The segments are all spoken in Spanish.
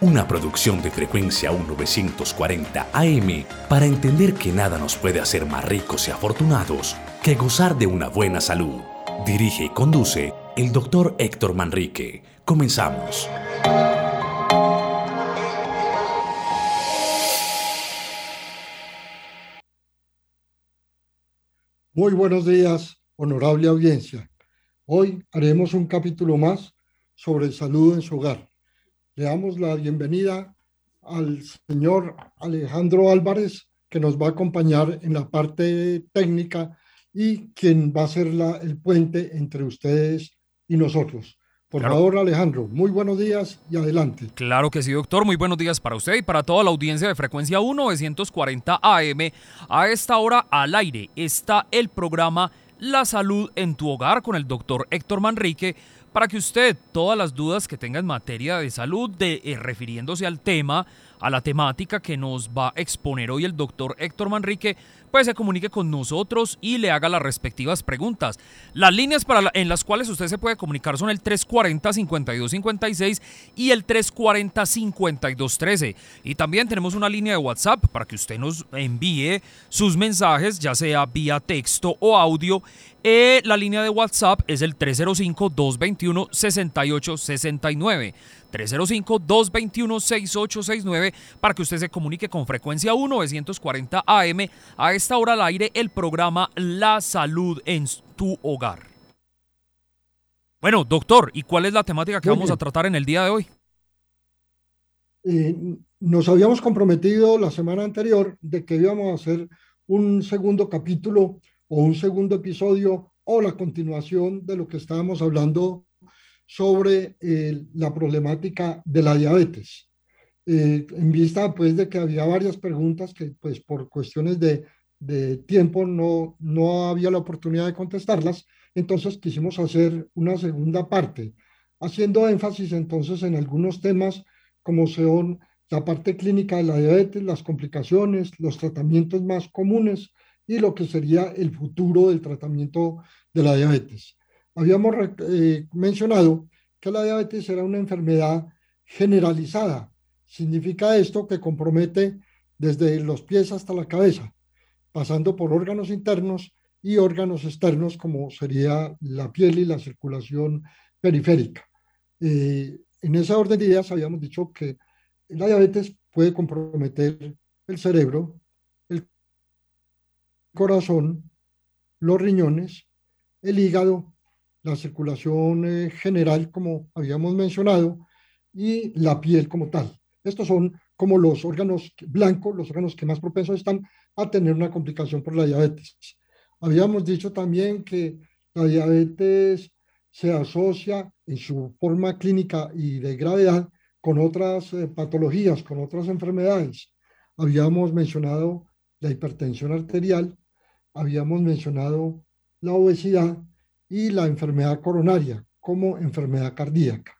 una producción de frecuencia 1940 AM para entender que nada nos puede hacer más ricos y afortunados que gozar de una buena salud. Dirige y conduce el doctor Héctor Manrique. Comenzamos. Muy buenos días, honorable audiencia. Hoy haremos un capítulo más sobre salud en su hogar. Le damos la bienvenida al señor Alejandro Álvarez, que nos va a acompañar en la parte técnica y quien va a ser la, el puente entre ustedes y nosotros. Por favor, Alejandro, muy buenos días y adelante. Claro que sí, doctor. Muy buenos días para usted y para toda la audiencia de frecuencia 1940 AM. A esta hora al aire está el programa La Salud en tu Hogar con el doctor Héctor Manrique para que usted todas las dudas que tenga en materia de salud, de, eh, refiriéndose al tema, a la temática que nos va a exponer hoy el doctor Héctor Manrique, pues se comunique con nosotros y le haga las respectivas preguntas. Las líneas para en las cuales usted se puede comunicar son el 340-5256 y el 340-5213. Y también tenemos una línea de WhatsApp para que usted nos envíe sus mensajes, ya sea vía texto o audio. Eh, la línea de WhatsApp es el 305-221-6869. 305-221-6869 para que usted se comunique con frecuencia 1940 AM a esta hora al aire el programa La Salud en tu hogar. Bueno, doctor, ¿y cuál es la temática que vamos a tratar en el día de hoy? Eh, nos habíamos comprometido la semana anterior de que íbamos a hacer un segundo capítulo o un segundo episodio o la continuación de lo que estábamos hablando sobre eh, la problemática de la diabetes. Eh, en vista pues de que había varias preguntas que pues por cuestiones de, de tiempo no, no había la oportunidad de contestarlas, entonces quisimos hacer una segunda parte, haciendo énfasis entonces en algunos temas como son la parte clínica de la diabetes, las complicaciones, los tratamientos más comunes y lo que sería el futuro del tratamiento de la diabetes habíamos eh, mencionado que la diabetes era una enfermedad generalizada. Significa esto que compromete desde los pies hasta la cabeza, pasando por órganos internos y órganos externos como sería la piel y la circulación periférica. Eh, en esa orden de ideas habíamos dicho que la diabetes puede comprometer el cerebro, el corazón, los riñones, el hígado la circulación eh, general, como habíamos mencionado, y la piel como tal. Estos son como los órganos blancos, los órganos que más propensos están a tener una complicación por la diabetes. Habíamos dicho también que la diabetes se asocia en su forma clínica y de gravedad con otras eh, patologías, con otras enfermedades. Habíamos mencionado la hipertensión arterial, habíamos mencionado la obesidad y la enfermedad coronaria como enfermedad cardíaca.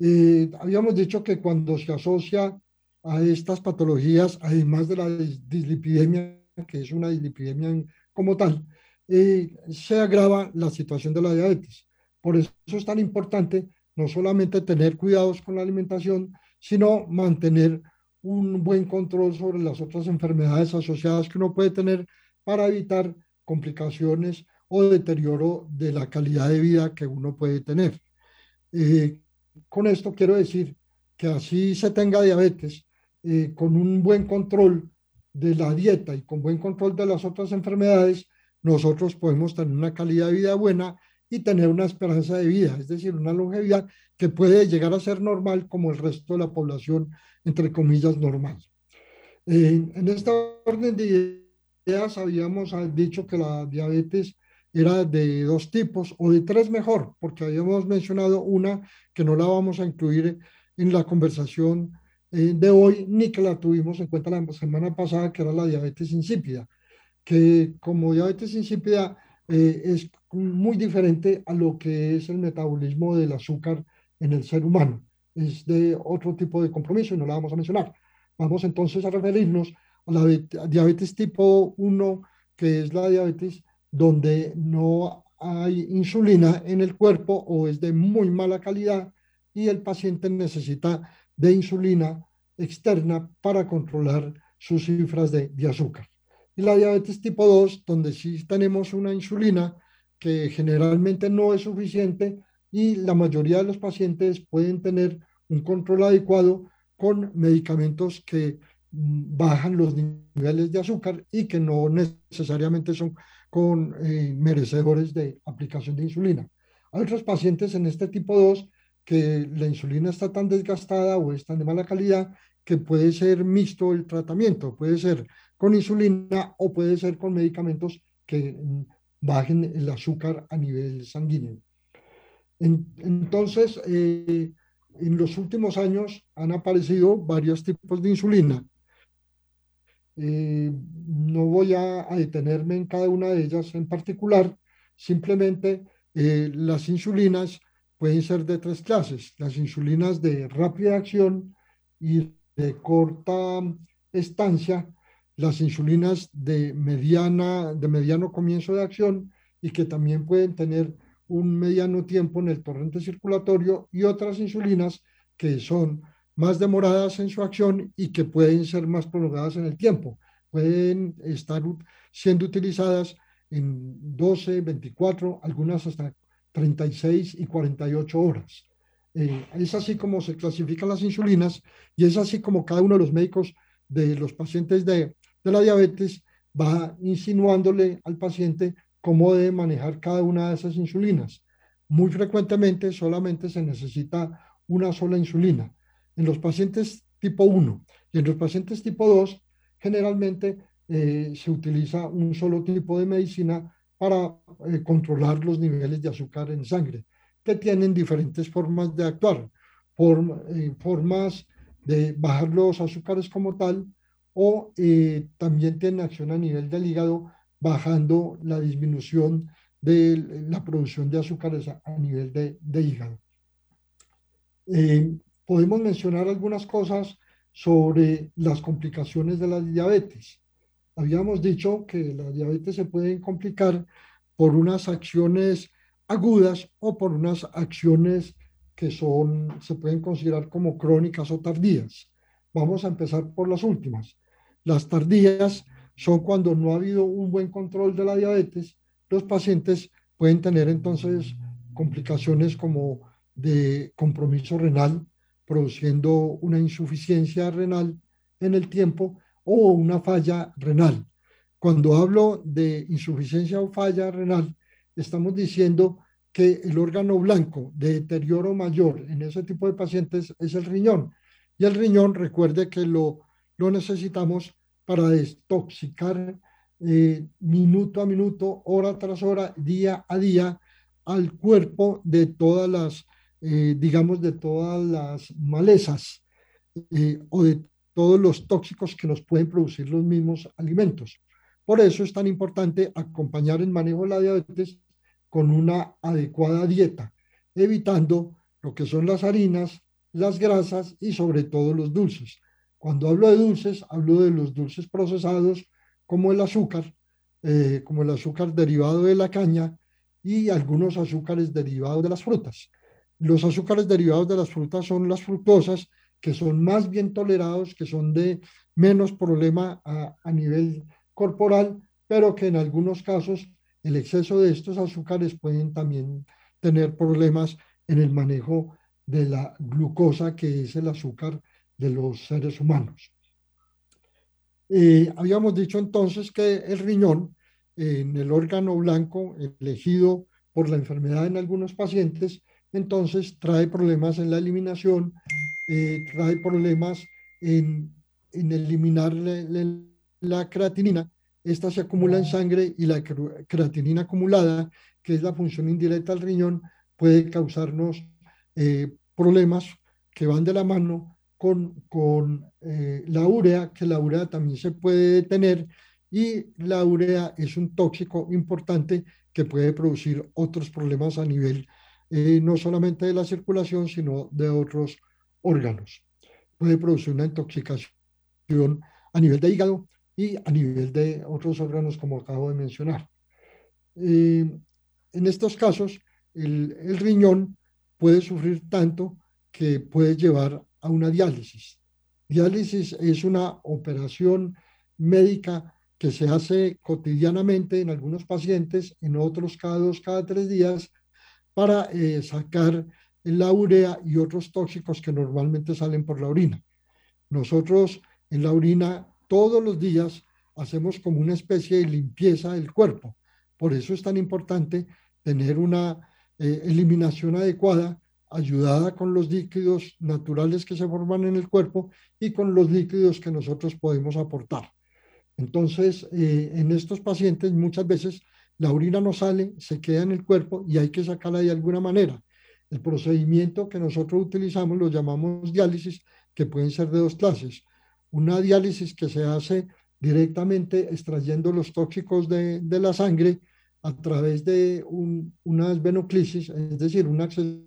Eh, habíamos dicho que cuando se asocia a estas patologías, además de la dislipidemia, que es una dislipidemia como tal, eh, se agrava la situación de la diabetes. Por eso es tan importante no solamente tener cuidados con la alimentación, sino mantener un buen control sobre las otras enfermedades asociadas que uno puede tener para evitar complicaciones o deterioro de la calidad de vida que uno puede tener. Eh, con esto quiero decir que así se tenga diabetes, eh, con un buen control de la dieta y con buen control de las otras enfermedades, nosotros podemos tener una calidad de vida buena y tener una esperanza de vida, es decir, una longevidad que puede llegar a ser normal como el resto de la población, entre comillas, normal. En esta orden de ideas habíamos dicho que la diabetes era de dos tipos o de tres mejor, porque habíamos mencionado una que no la vamos a incluir en la conversación de hoy, ni que la tuvimos en cuenta la semana pasada, que era la diabetes insípida. que como diabetes insípida eh, es muy diferente a lo que es el metabolismo del azúcar en el ser humano. Es de otro tipo de compromiso y no la vamos a mencionar. Vamos entonces a referirnos a la diabetes tipo 1, que es la diabetes donde no hay insulina en el cuerpo o es de muy mala calidad y el paciente necesita de insulina externa para controlar sus cifras de, azúcar. Y la diabetes tipo 2, donde sí tenemos una insulina que generalmente no es suficiente y la mayoría de los pacientes pueden tener un control adecuado con medicamentos que mm, bajan los niveles de azúcar y que no necesariamente son con eh, merecedores de aplicación de insulina. Hay otros pacientes en este tipo 2 que la insulina está tan desgastada o es tan de mala calidad que puede ser mixto el tratamiento, puede ser con insulina o puede ser con medicamentos que mm, bajen el azúcar a nivel sanguíneo. entonces, eh, en los últimos años han aparecido varios tipos de insulina. Eh, no voy a, detenerme en cada una de ellas en particular, simplemente eh, las insulinas pueden ser de tres clases, las insulinas de rápida acción y de corta estancia, las insulinas de, mediana, de mediano comienzo de acción y que también pueden tener un mediano tiempo en el torrente circulatorio y otras insulinas que son más demoradas en su acción y que pueden ser más prolongadas en el tiempo. Pueden estar siendo utilizadas en 12, 24, algunas hasta 36 y 48 horas. Eh, es así como se clasifican las insulinas y es así como cada uno de los médicos de los pacientes de, de la diabetes va insinuándole al paciente cómo debe manejar cada una de esas insulinas. Muy frecuentemente solamente se necesita una sola insulina. En los pacientes tipo 1 y en los pacientes tipo 2, generalmente eh, se utiliza un solo tipo de medicina para eh, controlar los niveles de azúcar en sangre, que tienen diferentes formas de actuar, eh, formas de bajar los azúcares como tal, o también tienen acción a nivel del hígado bajando la disminución de la producción de azúcares a, nivel de, hígado. Eh, podemos mencionar algunas cosas sobre las complicaciones de la diabetes. Habíamos dicho que la diabetes se puede complicar por unas acciones agudas o por unas acciones que son, se pueden considerar como crónicas o tardías. Vamos a empezar por las últimas. Las tardías son cuando no ha habido un buen control de la diabetes, los pacientes pueden tener entonces complicaciones como de compromiso renal, produciendo una insuficiencia renal en el tiempo o una falla renal. Cuando hablo de insuficiencia o falla renal, estamos diciendo que el órgano blanco de deterioro mayor en ese tipo de pacientes es el riñón. Y el riñón, recuerde que lo, lo necesitamos para desintoxicar eh, minuto a minuto, hora tras hora, día a día al cuerpo de todas las, eh, digamos, de todas las malezas eh, o de todos los tóxicos que nos pueden producir los mismos alimentos. Por eso es tan importante acompañar el manejo de la diabetes con una adecuada dieta, evitando lo que son las harinas, las grasas y sobre todo los dulces. Cuando hablo de dulces, hablo de los dulces procesados como el azúcar, eh, como el azúcar derivado de la caña y algunos azúcares derivados de las frutas. Los azúcares derivados de las frutas son las fructosas, que son más bien tolerados, que son de menos problema a, nivel corporal, pero que en algunos casos el exceso de estos azúcares pueden también tener problemas en el manejo de la glucosa, que es el azúcar de los seres humanos. Eh, habíamos dicho entonces que el riñón, en el órgano blanco elegido por la enfermedad en algunos pacientes, entonces trae problemas en la eliminación, eh, trae problemas en, en eliminar la, creatinina. Esta se acumula en sangre y la creatinina acumulada, que es la función indirecta del riñón, puede causarnos eh, problemas que van de la mano con, con eh, la urea, que la urea también se puede detener y la urea es un tóxico importante que puede producir otros problemas a nivel eh, no solamente de la circulación, sino de otros órganos. Puede producir una intoxicación a nivel de hígado y a nivel de otros órganos, como acabo de mencionar. Eh, en estos casos, el, el riñón puede sufrir tanto que puede llevar a una diálisis. Diálisis es una operación médica que se hace cotidianamente en algunos pacientes, en otros cada dos, cada tres días, para eh, sacar la urea y otros tóxicos que normalmente salen por la orina. Nosotros en la orina todos los días hacemos como una especie de limpieza del cuerpo. Por eso es tan importante tener una eh, eliminación adecuada, ayudada con los líquidos naturales que se forman en el cuerpo y con los líquidos que nosotros podemos aportar. Entonces, eh, en estos pacientes muchas veces la orina no sale, se queda en el cuerpo y hay que sacarla de alguna manera. El procedimiento que nosotros utilizamos lo llamamos diálisis, que pueden ser de dos clases. Una diálisis que se hace directamente extrayendo los tóxicos de, de la sangre a través de un, unas venoclisis, es decir, un acceso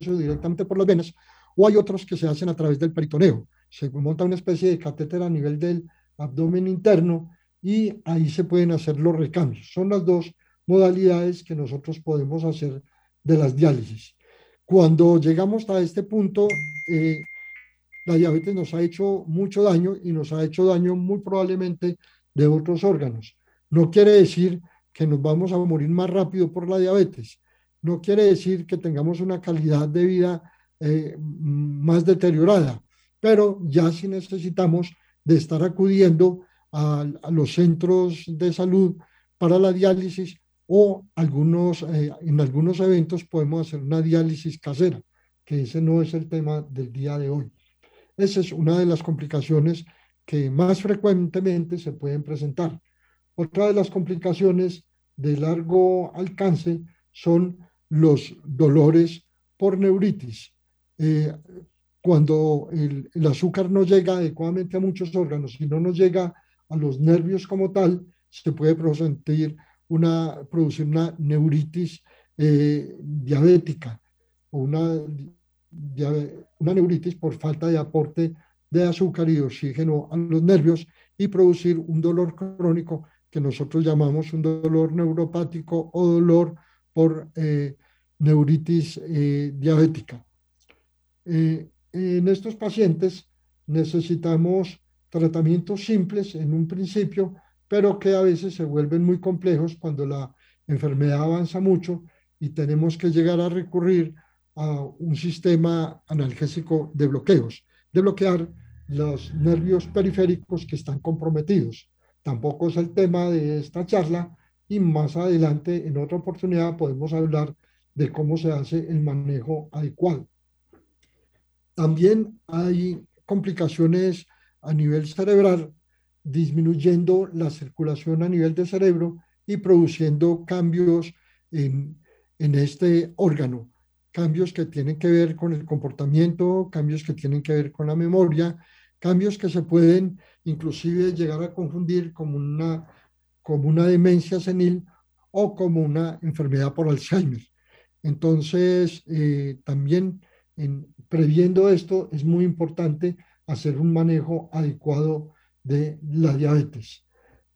directamente por las venas, o hay otros que se hacen a través del peritoneo. Se monta una especie de catéter a nivel del abdomen interno y ahí se pueden hacer los recambios. Son las dos modalidades que nosotros podemos hacer de las diálisis. Cuando llegamos a este punto, eh, la diabetes nos ha hecho mucho daño y nos ha hecho daño muy probablemente de otros órganos. No quiere decir que nos vamos a morir más rápido por la diabetes. No quiere decir que tengamos una calidad de vida eh, más deteriorada, pero ya sí necesitamos de estar acudiendo a, los centros de salud para la diálisis o algunos, eh, en algunos eventos podemos hacer una diálisis casera, que ese no es el tema del día de hoy. Esa es una de las complicaciones que más frecuentemente se pueden presentar. Otra de las complicaciones de largo alcance son los dolores por neuritis. Eh, cuando el, el, azúcar no llega adecuadamente a muchos órganos y no nos llega a los nervios como tal, se puede producir una, producir una neuritis eh, diabética o una, una neuritis por falta de aporte de azúcar y oxígeno a los nervios y producir un dolor crónico que nosotros llamamos un dolor neuropático o dolor por eh, neuritis eh, diabética. en estos pacientes necesitamos tratamientos simples en un principio, pero que a veces se vuelven muy complejos cuando la enfermedad avanza mucho y tenemos que llegar a recurrir a un sistema analgésico de bloqueos, de bloquear los nervios periféricos que están comprometidos. Tampoco es el tema de esta charla y más adelante en otra oportunidad podemos hablar de cómo se hace el manejo adecuado. También hay complicaciones a nivel cerebral, disminuyendo la circulación a nivel del cerebro y produciendo cambios en, en este órgano, cambios que tienen que ver con el comportamiento, cambios que tienen que ver con la memoria, cambios que se pueden inclusive llegar a confundir como una, como una demencia senil o como una enfermedad por Alzheimer. Entonces, eh, también en, previendo esto, es muy importante hacer un manejo adecuado de la diabetes.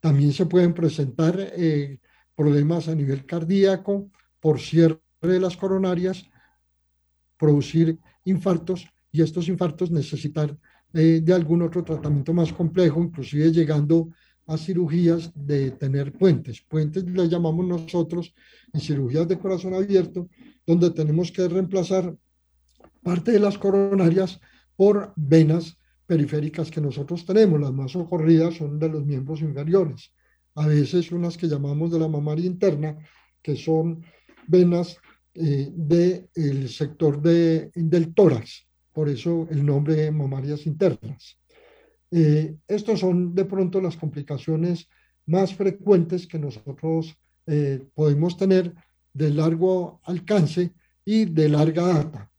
También se pueden presentar eh, problemas a nivel cardíaco por cierre de las coronarias, producir infartos y estos infartos necesitar eh, de algún otro tratamiento más complejo, inclusive llegando a cirugías de tener puentes. Puentes le llamamos nosotros en cirugías de corazón abierto, donde tenemos que reemplazar parte de las coronarias por venas periféricas que nosotros tenemos. Las más ocurridas son de los miembros inferiores. A veces unas que llamamos de la mamaria interna, que son venas eh, del sector de, del tórax. Por eso el nombre de mamarias internas. Eh, estos son de pronto las complicaciones más frecuentes que nosotros eh, podemos tener de largo alcance y de larga data.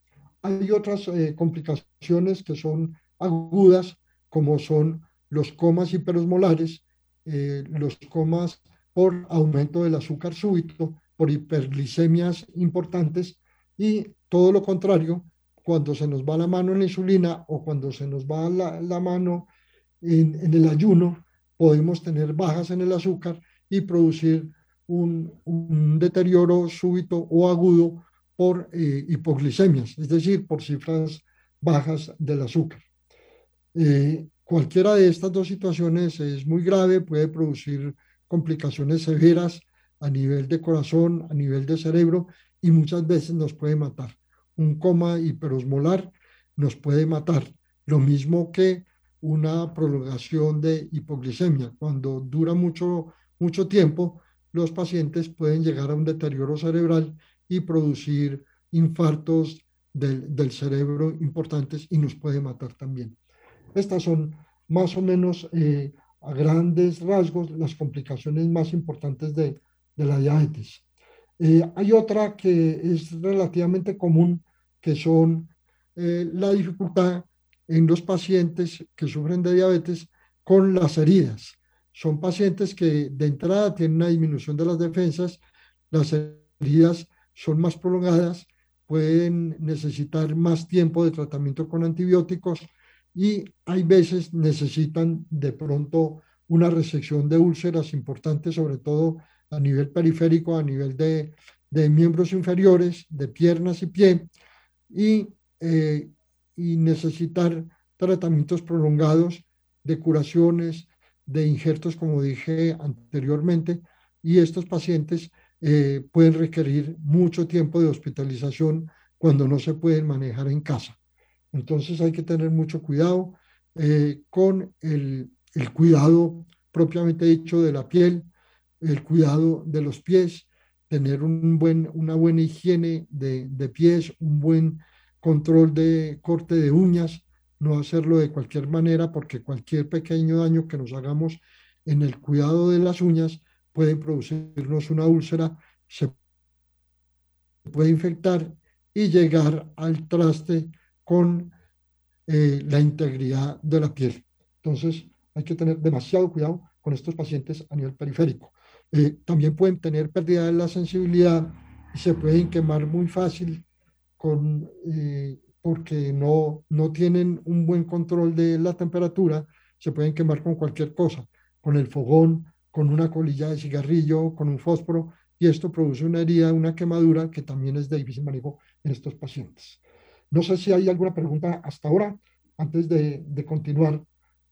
Hay otras eh, complicaciones que son agudas, como son los comas hiperosmolares, eh, los comas por aumento del azúcar súbito, por hiperglicemias importantes y todo lo contrario, cuando se nos va la mano en la insulina o cuando se nos va la, mano en, el ayuno, podemos tener bajas en el azúcar y producir un, un deterioro súbito o agudo por eh, hipoglicemias, es decir, por cifras bajas del azúcar. Eh, cualquiera de estas dos situaciones es muy grave, puede producir complicaciones severas a nivel de corazón, a nivel de cerebro y muchas veces nos puede matar. Un coma hiperosmolar nos puede matar, lo mismo que una prolongación de hipoglicemia. Cuando dura mucho, mucho tiempo, los pacientes pueden llegar a un deterioro cerebral y producir infartos del, del, cerebro importantes y nos puede matar también. Estas son más o menos eh, a grandes rasgos las complicaciones más importantes de, de la diabetes. Eh, hay otra que es relativamente común, que son eh, la dificultad en los pacientes que sufren de diabetes con las heridas. Son pacientes que de entrada tienen una disminución de las defensas, las heridas son más prolongadas, pueden necesitar más tiempo de tratamiento con antibióticos y hay veces necesitan de pronto una resección de úlceras importantes, sobre todo a nivel periférico, a nivel de, miembros inferiores, de piernas y pie, y, eh, y necesitar tratamientos prolongados de curaciones, de injertos, como dije anteriormente, y estos pacientes eh, pueden requerir mucho tiempo de hospitalización cuando no se pueden manejar en casa. Entonces hay que tener mucho cuidado eh, con el, cuidado propiamente dicho de la piel, el cuidado de los pies, tener una buena higiene de, de pies, un buen control de corte de uñas, no hacerlo de cualquier manera porque cualquier pequeño daño que nos hagamos en el cuidado de las uñas pueden producirnos una úlcera, se puede infectar y llegar al traste con eh, la integridad de la piel. Entonces, hay que tener demasiado cuidado con estos pacientes a nivel periférico. Eh, también pueden tener pérdida de la sensibilidad y se pueden quemar muy fácil con, eh, porque no, no tienen un buen control de la temperatura, se pueden quemar con cualquier cosa, con el fogón, con una colilla de cigarrillo, con un fósforo, y esto produce una herida, una quemadura que también es de difícil manejo en estos pacientes. No sé si hay alguna pregunta hasta ahora, antes de, continuar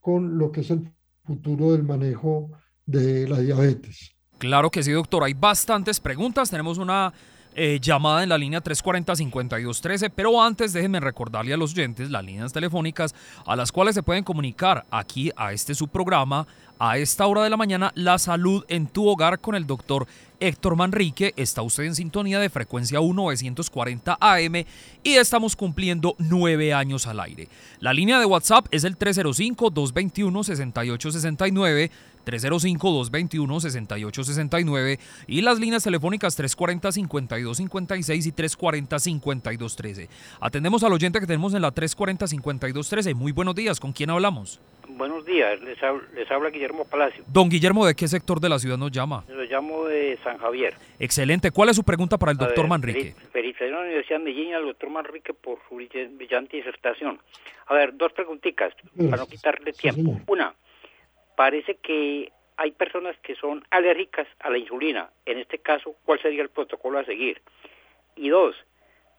con lo que es el futuro del manejo de la diabetes. Claro que sí, doctor. Hay bastantes preguntas. Tenemos una eh, llamada en la línea 340-5213, pero antes déjenme recordarle a los oyentes las líneas telefónicas a las cuales se pueden comunicar aquí a este subprograma a esta hora de la mañana, La Salud en tu Hogar con el doctor Héctor Manrique. Está usted en sintonía de frecuencia 1940 AM y estamos cumpliendo nueve años al aire. La línea de WhatsApp es el 305-221-6869. 305-221-6869 y las líneas telefónicas 340-5256 y 340-5213. Atendemos al oyente que tenemos en la 340-5213. Muy buenos días, ¿con quién hablamos? Buenos días, les, habla, Guillermo Palacio. Don Guillermo, ¿de qué sector de la ciudad nos llama? Lo llamo de San Javier. Excelente. ¿Cuál es su pregunta para el doctor Manrique? Felicitaciones a la Universidad de Medellín al doctor Manrique por su brillante disertación. A ver, dos preguntitas para no quitarle tiempo. Una, parece que hay personas que son alérgicas a la insulina. En este caso, ¿cuál sería el protocolo a seguir? Y dos,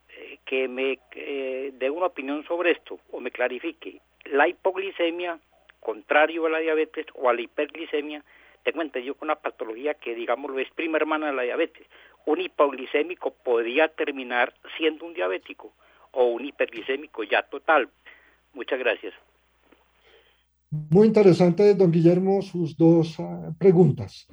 eh, que me eh, dé una opinión sobre esto o me clarifique. La hipoglicemia contrario a la diabetes o a la hiperglicemia, tengo entendido con una patología que, digamos, lo es prima hermana de la diabetes. Un hipoglicémico podría terminar siendo un diabético o un hiperglicémico ya total. Muchas gracias. Muy interesante, don Guillermo, sus dos ah, preguntas.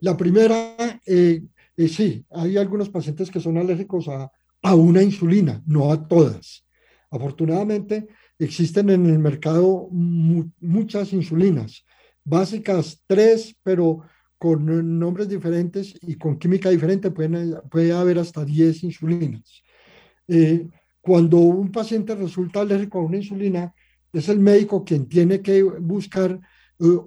La primera, eh, eh, sí, hay algunos pacientes que son alérgicos a, una insulina, no a todas. Afortunadamente, existen en el mercado muchas insulinas, básicas tres, pero con nombres diferentes y con química diferente pueden, puede haber hasta 10 insulinas. Eh, cuando un paciente resulta alérgico a una insulina, es el médico quien tiene que buscar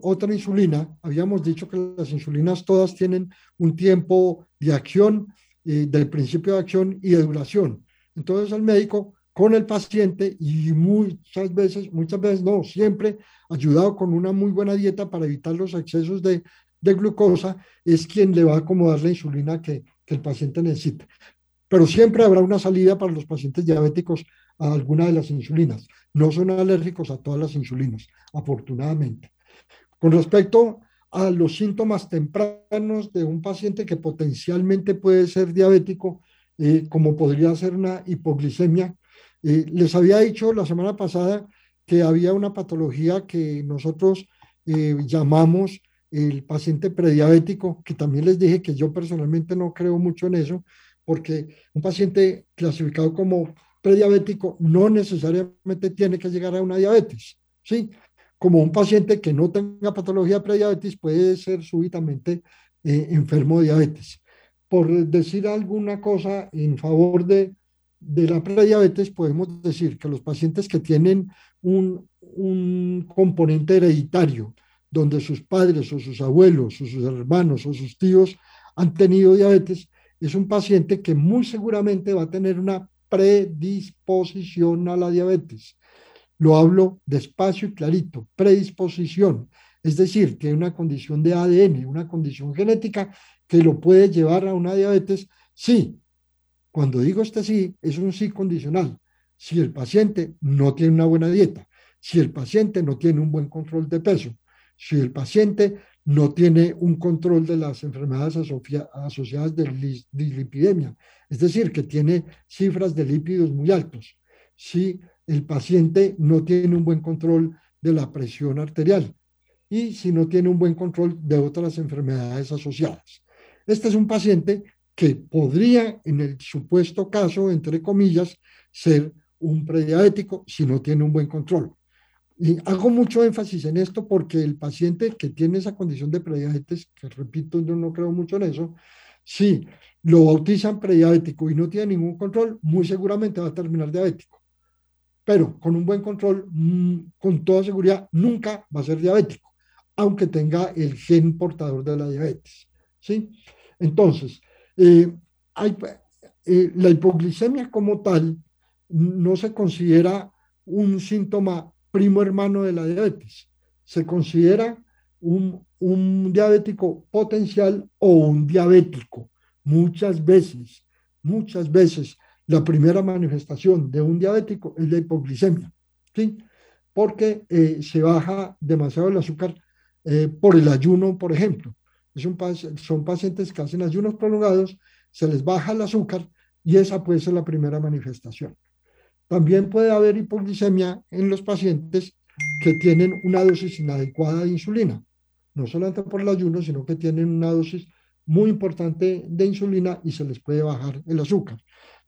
otra insulina. Habíamos dicho que las insulinas todas tienen un tiempo de acción, del principio de acción y de duración. Entonces el médico con el paciente y muchas veces, muchas veces no, siempre ayudado con una muy buena dieta para evitar los excesos de, glucosa, es quien le va a acomodar la insulina que el paciente necesita. Pero siempre habrá una salida para los pacientes diabéticos a alguna de las insulinas. No son alérgicos a todas las insulinas, afortunadamente. Con respecto a los síntomas tempranos de un paciente que potencialmente puede ser diabético, eh, como podría ser una hipoglicemia, eh, les había dicho la semana pasada que había una patología que nosotros eh, llamamos el paciente prediabético, que también les dije que yo personalmente no creo mucho en eso, porque un paciente clasificado como prediabético no necesariamente tiene que llegar a una diabetes, ¿sí? Como un paciente que no tenga patología de prediabetes puede ser súbitamente eh, enfermo de diabetes. Por decir alguna cosa en favor de de la prediabetes podemos decir que los pacientes que tienen un, componente hereditario, donde sus padres o sus abuelos o sus hermanos o sus tíos han tenido diabetes, es un paciente que muy seguramente va a tener una predisposición a la diabetes. Lo hablo despacio y clarito, predisposición. Es decir, que una condición de ADN, una condición genética que lo puede llevar a una diabetes, sí, cuando digo este sí, es un sí condicional. Si el paciente no tiene una buena dieta, si el paciente no tiene un buen control de peso, si el paciente no tiene un control de las enfermedades asociadas de dislipidemia, es decir, que tiene cifras de lípidos muy altos, si el paciente no tiene un buen control de la presión arterial y si no tiene un buen control de otras enfermedades asociadas. Este es un paciente que podría, en el supuesto caso, entre comillas, ser un prediabético si no tiene un buen control. Y hago mucho énfasis en esto porque el paciente que tiene esa condición de prediabetes, que repito, yo no creo mucho en eso, si lo bautizan prediabético y no tiene ningún control, muy seguramente va a terminar diabético. Pero con un buen control, mm, con toda seguridad, nunca va a ser diabético, aunque tenga el gen portador de la diabetes. ¿sí? Entonces, eh, eh, la hipoglicemia como tal no se considera un síntoma primo hermano de la diabetes, se considera un, un diabético potencial o un diabético. Muchas veces, muchas veces la primera manifestación de un diabético es la hipoglicemia, ¿sí? porque eh, se baja demasiado el azúcar por el ayuno, por ejemplo son pacientes que hacen ayunos prolongados, se les baja el azúcar y esa puede ser la primera manifestación. También puede haber hipoglicemia en los pacientes que tienen una dosis inadecuada de insulina, no solamente por el ayuno, sino que tienen una dosis muy importante de insulina y se les puede bajar el azúcar.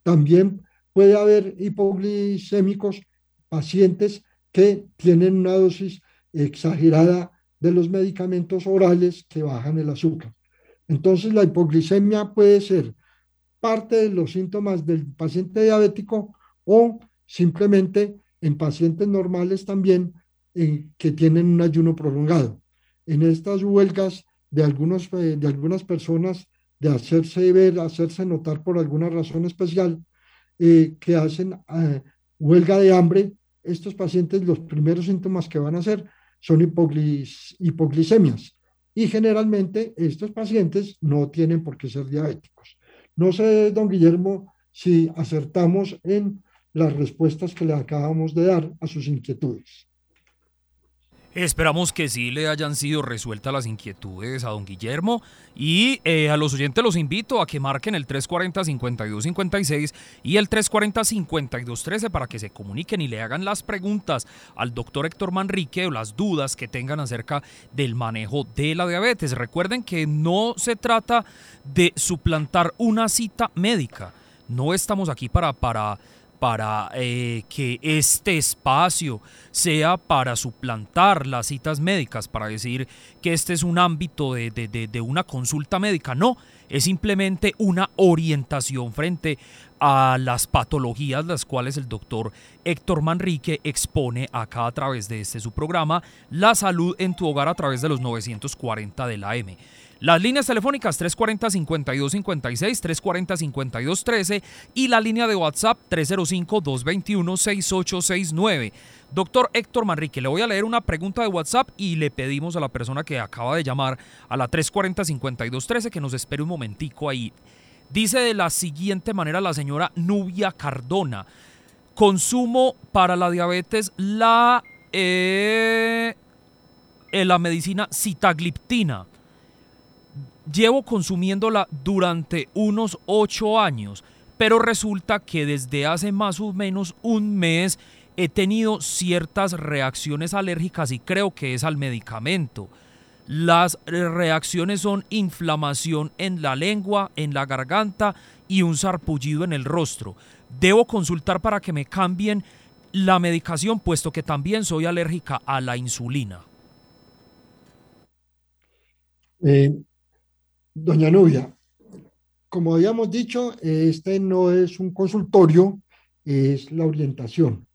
También puede haber hipoglicémicos pacientes que tienen una dosis exagerada de los medicamentos orales que bajan el azúcar. Entonces, la hipoglicemia puede ser parte de los síntomas del paciente diabético o simplemente en pacientes normales también eh, que tienen un ayuno prolongado. En estas huelgas de, algunos, eh, de algunas personas de hacerse ver, hacerse notar por alguna razón especial, eh, que hacen huelga de hambre, estos pacientes los primeros síntomas que van a hacer son hipoglicemias. Y generalmente estos pacientes no tienen por qué ser diabéticos. No sé, don Guillermo, si acertamos en las respuestas que le acabamos de dar a sus inquietudes. Esperamos que sí le hayan sido resueltas las inquietudes a don Guillermo y eh, a los oyentes los invito a que marquen el 340-5256 y el 340-5213 para que se comuniquen y le hagan las preguntas al doctor Héctor Manrique o las dudas que tengan acerca del manejo de la diabetes. Recuerden que no se trata de suplantar una cita médica. No estamos aquí para, para para eh, que este espacio sea para suplantar las citas médicas, para decir que este es un ámbito de, de, una consulta médica. No, es simplemente una orientación frente a las patologías las cuales el doctor Héctor Manrique expone acá a través de este su programa, La salud en tu hogar a través de los 940 de la M. Las líneas telefónicas 340-5256, 340-5213 y la línea de WhatsApp 305-221-6869. Doctor Héctor Manrique, le voy a leer una pregunta de WhatsApp y le pedimos a la persona que acaba de llamar a la 340-5213 que nos espere un momentico ahí. Dice de la siguiente manera la señora Nubia Cardona. Consumo para la diabetes la, eh, eh la medicina citagliptina llevo consumiéndola durante unos ocho años, pero resulta que desde hace más o menos un mes he tenido ciertas reacciones alérgicas y creo que es al medicamento. Las reacciones son inflamación en la lengua, en la garganta y un sarpullido en el rostro. Debo consultar para que me cambien la medicación, puesto que también soy alérgica a la insulina. Eh, Doña Nubia, como habíamos dicho, este no es un consultorio, es la orientación.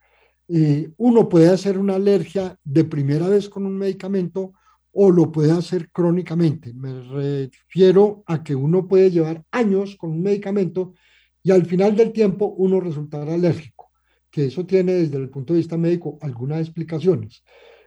Eh, uno puede hacer una alergia de primera vez con un medicamento o lo puede hacer crónicamente. Me refiero a que uno puede llevar años con un medicamento y al final del tiempo uno resultará alérgico, que eso tiene desde el punto de vista médico algunas explicaciones.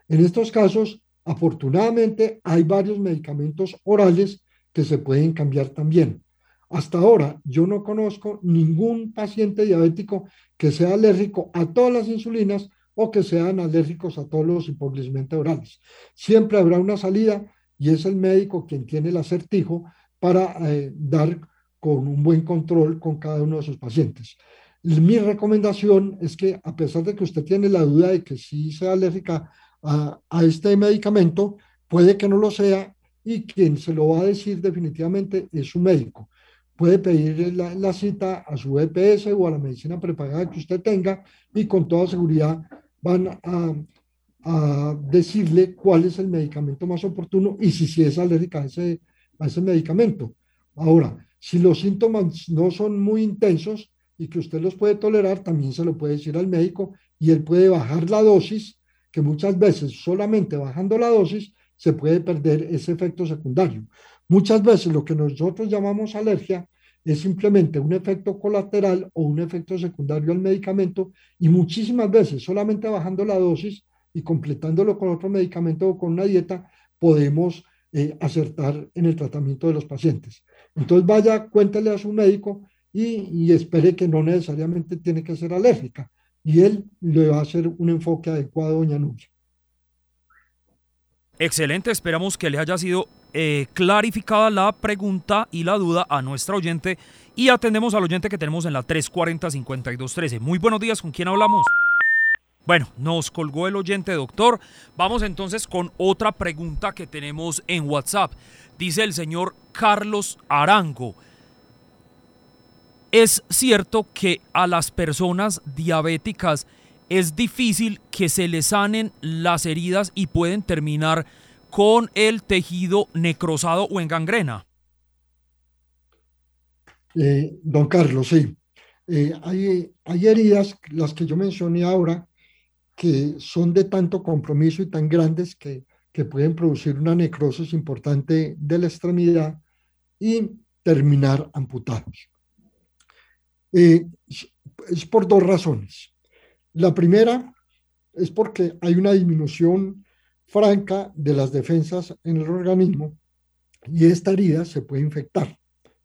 En estos casos, afortunadamente, hay varios medicamentos orales que se pueden cambiar también. Hasta ahora yo no conozco ningún paciente diabético que sea alérgico a todas las insulinas o que sean alérgicos a todos los hipoglicemiantes orales. Siempre habrá una salida y es el médico quien tiene el acertijo para eh, dar con un buen control con cada uno de sus pacientes. Mi recomendación es que a pesar de que usted tiene la duda de que sí sea alérgica a, a este medicamento, puede que no lo sea y quien se lo va a decir definitivamente es su médico. Puede pedir la, cita a su EPS o a la medicina prepagada que usted tenga y con toda seguridad van a, a decirle cuál es el medicamento más oportuno y si, si es alérgica a ese, a ese medicamento. Ahora, si los síntomas no son muy intensos y que usted los puede tolerar, también se lo puede decir al médico y él puede bajar la dosis, que muchas veces solamente bajando la dosis se puede perder ese efecto secundario. Muchas veces lo que nosotros llamamos alergia es simplemente un efecto colateral o un efecto secundario al medicamento y muchísimas veces solamente bajando la dosis y completándolo con otro medicamento o con una dieta podemos eh, acertar en el tratamiento de los pacientes. Entonces vaya, cuéntele a su médico y, espere que no necesariamente tiene que ser alérgica y él le va a hacer un enfoque adecuado, doña Nubia. Excelente, esperamos que le haya sido eh, clarificada la pregunta y la duda a nuestra oyente y atendemos al oyente que tenemos en la 340-5213. Muy buenos días, ¿con quién hablamos? Bueno, nos colgó el oyente, doctor. Vamos entonces con otra pregunta que tenemos en WhatsApp. Dice el señor Carlos Arango. ¿Es cierto que a las personas diabéticas es difícil que se le sanen las heridas y pueden terminar con el tejido necrosado o en gangrena. Eh, don Carlos, sí. Eh, hay, heridas, las que yo mencioné ahora, que son de tanto compromiso y tan grandes que, que pueden producir una necrosis importante de la extremidad y terminar amputados. Eh, es por dos razones. La primera es porque hay una disminución franca de las defensas en el organismo y esta herida se puede infectar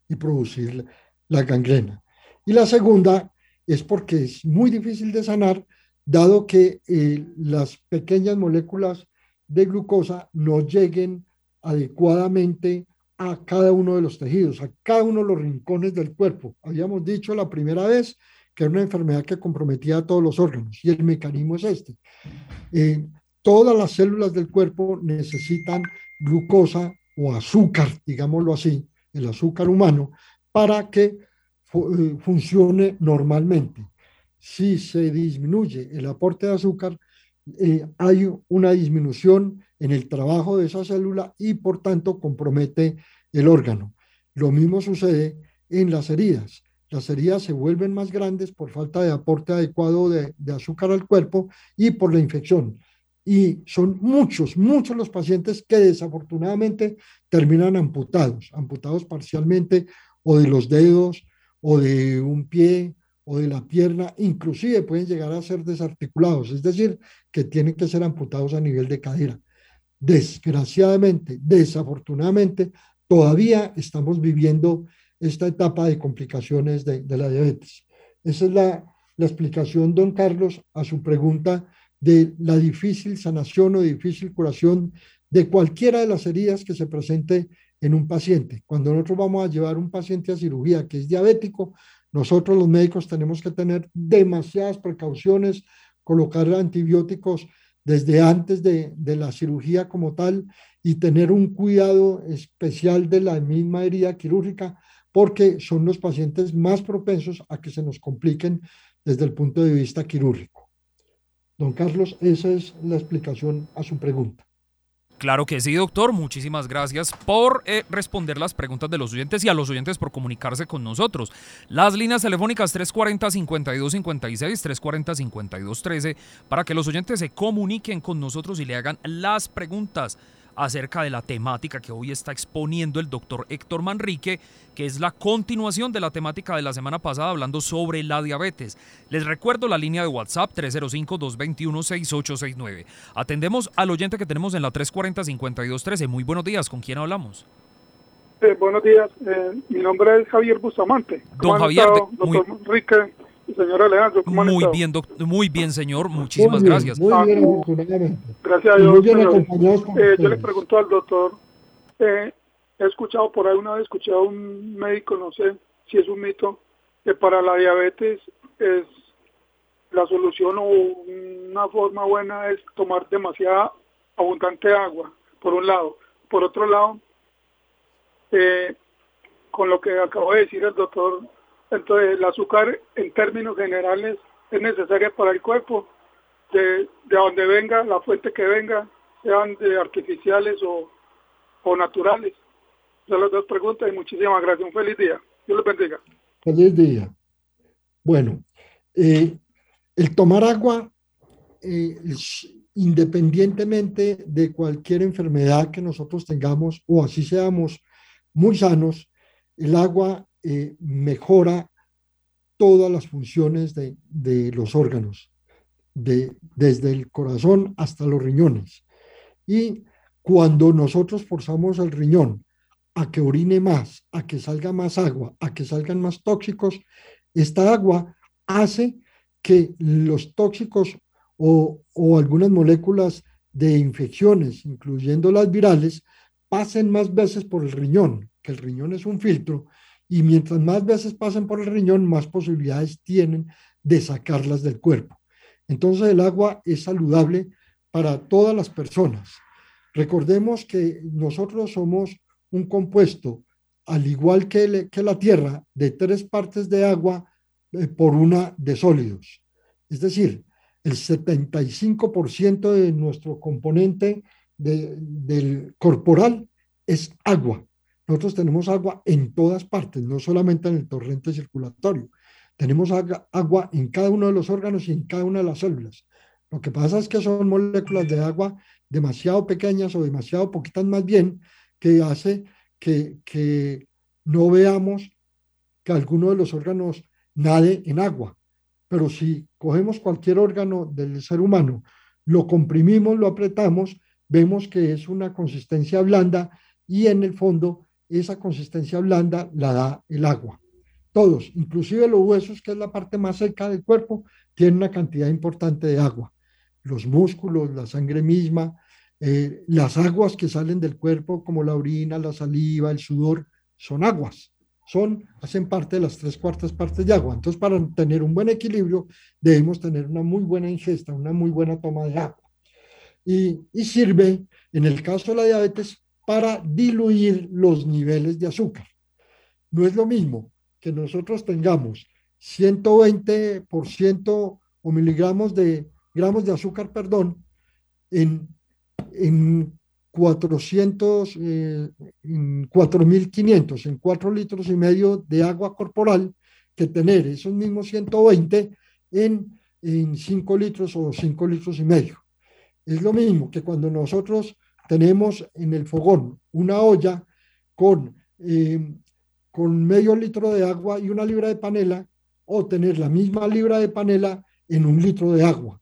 y producir la gangrena. Y la segunda es porque es muy difícil de sanar, dado que eh, las pequeñas moléculas de glucosa no lleguen adecuadamente a cada uno de los tejidos, a cada uno de los rincones del cuerpo. Habíamos dicho la primera vez que era una enfermedad que comprometía a todos los órganos. Y el mecanismo es este. Eh, todas las células del cuerpo necesitan glucosa o azúcar, digámoslo así, el azúcar humano, para que eh, funcione normalmente. Si se disminuye el aporte de azúcar, eh, hay una disminución en el trabajo de esa célula y por tanto compromete el órgano. Lo mismo sucede en las heridas las heridas se vuelven más grandes por falta de aporte adecuado de, azúcar al cuerpo y por la infección. Y son muchos, muchos los pacientes que desafortunadamente terminan amputados, amputados parcialmente o de los dedos o de un pie o de la pierna, inclusive pueden llegar a ser desarticulados, es decir, que tienen que ser amputados a nivel de cadera. Desgraciadamente, desafortunadamente, todavía estamos viviendo esta etapa de complicaciones de, la diabetes. Esa es la, la explicación, don Carlos, a su pregunta de la difícil sanación o difícil curación de cualquiera de las heridas que se presente en un paciente. Cuando nosotros vamos a llevar un paciente a cirugía que es diabético, nosotros los médicos tenemos que tener demasiadas precauciones, colocar antibióticos desde antes de, la cirugía como tal y tener un cuidado especial de la misma herida quirúrgica porque son los pacientes más propensos a que se nos compliquen desde el punto de vista quirúrgico. Don Carlos, esa es la explicación a su pregunta. Claro que sí, doctor. Muchísimas gracias por eh, responder las preguntas de los oyentes y a los oyentes por comunicarse con nosotros. Las líneas telefónicas 340-5256, 340-5213, para que los oyentes se comuniquen con nosotros y le hagan las preguntas acerca de la temática que hoy está exponiendo el doctor Héctor Manrique, que es la continuación de la temática de la semana pasada hablando sobre la diabetes. Les recuerdo la línea de WhatsApp 305-221-6869. Atendemos al oyente que tenemos en la 340-5213. Muy buenos días, ¿con quién hablamos? Eh, buenos días, eh, mi nombre es Javier Bustamante. Don Javier, doctor Manrique? Señor Alejandro, ¿cómo Muy bien, muy bien, señor. Muchísimas gracias. Muy bien, gracias a Dios. Eh, yo le pregunto al doctor, eh, he escuchado por ahí una vez, escuché a un médico, no sé si es un mito, que para la diabetes es la solución o una forma buena es tomar demasiada abundante agua, por un lado. Por otro lado, eh, con lo que acabo de decir el doctor entonces, el azúcar en términos generales es necesaria para el cuerpo, de, de donde venga, la fuente que venga, sean de artificiales o, o naturales. Son las dos preguntas y muchísimas gracias. Un feliz día. Dios les bendiga. Feliz día. Bueno, eh, el tomar agua, eh, independientemente de cualquier enfermedad que nosotros tengamos o así seamos muy sanos, el agua eh, mejora todas las funciones de, los órganos, de, desde el corazón hasta los riñones. Y cuando nosotros forzamos el riñón a que orine más, a que salga más agua, a que salgan más tóxicos, esta agua hace que los tóxicos o, o algunas moléculas de infecciones, incluyendo las virales, pasen más veces por el riñón, que el riñón es un filtro, y mientras más veces pasen por el riñón, más posibilidades tienen de sacarlas del cuerpo. Entonces el agua es saludable para todas las personas. Recordemos que nosotros somos un compuesto, al igual que, que la Tierra, de tres partes de agua eh, por una de sólidos. Es decir, el 75% de nuestro componente del corporal es agua. Nosotros tenemos agua en todas partes, no solamente en el torrente circulatorio. Tenemos agua en cada uno de los órganos y en cada una de las células. Lo que pasa es que son moléculas de agua demasiado pequeñas o demasiado poquitas más bien, que hace que, que no veamos que alguno de los órganos nade en agua. Pero si cogemos cualquier órgano del ser humano, lo comprimimos, lo apretamos, vemos que es una consistencia blanda y en el fondo esa consistencia blanda la da el agua. Todos, inclusive los huesos, que es la parte más seca del cuerpo, tienen una cantidad importante de agua. Los músculos, la sangre misma, eh, las aguas que salen del cuerpo, como la orina, la saliva, el sudor, son aguas. Son, hacen parte de las tres cuartas partes de agua. Entonces, para tener un buen equilibrio, debemos tener una muy buena ingesta, una muy buena toma de agua. Y, y sirve, en el caso de la diabetes, para diluir los niveles de azúcar. No es lo mismo que nosotros tengamos 120% o miligramos de gramos de azúcar, perdón, en, en 400, eh, en 4.500, en 4 litros y medio de agua corporal, que tener esos mismos 120 en, en 5 litros o 5 litros y medio. Es lo mismo que cuando nosotros tenemos en el fogón una olla con, eh, con medio litro de agua y una libra de panela, o tener la misma libra de panela en un litro de agua.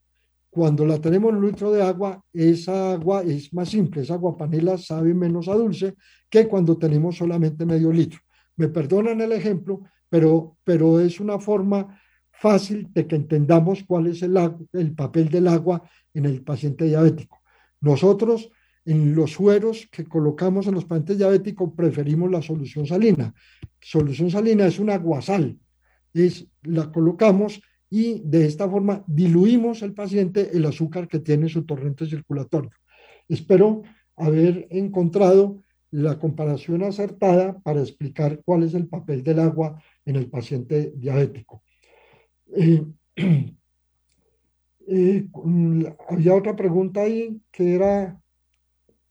Cuando la tenemos en un litro de agua, esa agua es más simple, esa agua panela sabe menos a dulce que cuando tenemos solamente medio litro. Me perdonan el ejemplo, pero, pero es una forma fácil de que entendamos cuál es el, el papel del agua en el paciente diabético. Nosotros en los sueros que colocamos en los pacientes diabéticos preferimos la solución salina. Solución salina es un aguasal, es, la colocamos y de esta forma diluimos al paciente el azúcar que tiene su torrente circulatorio. Espero haber encontrado la comparación acertada para explicar cuál es el papel del agua en el paciente diabético. Eh, eh, había otra pregunta ahí que era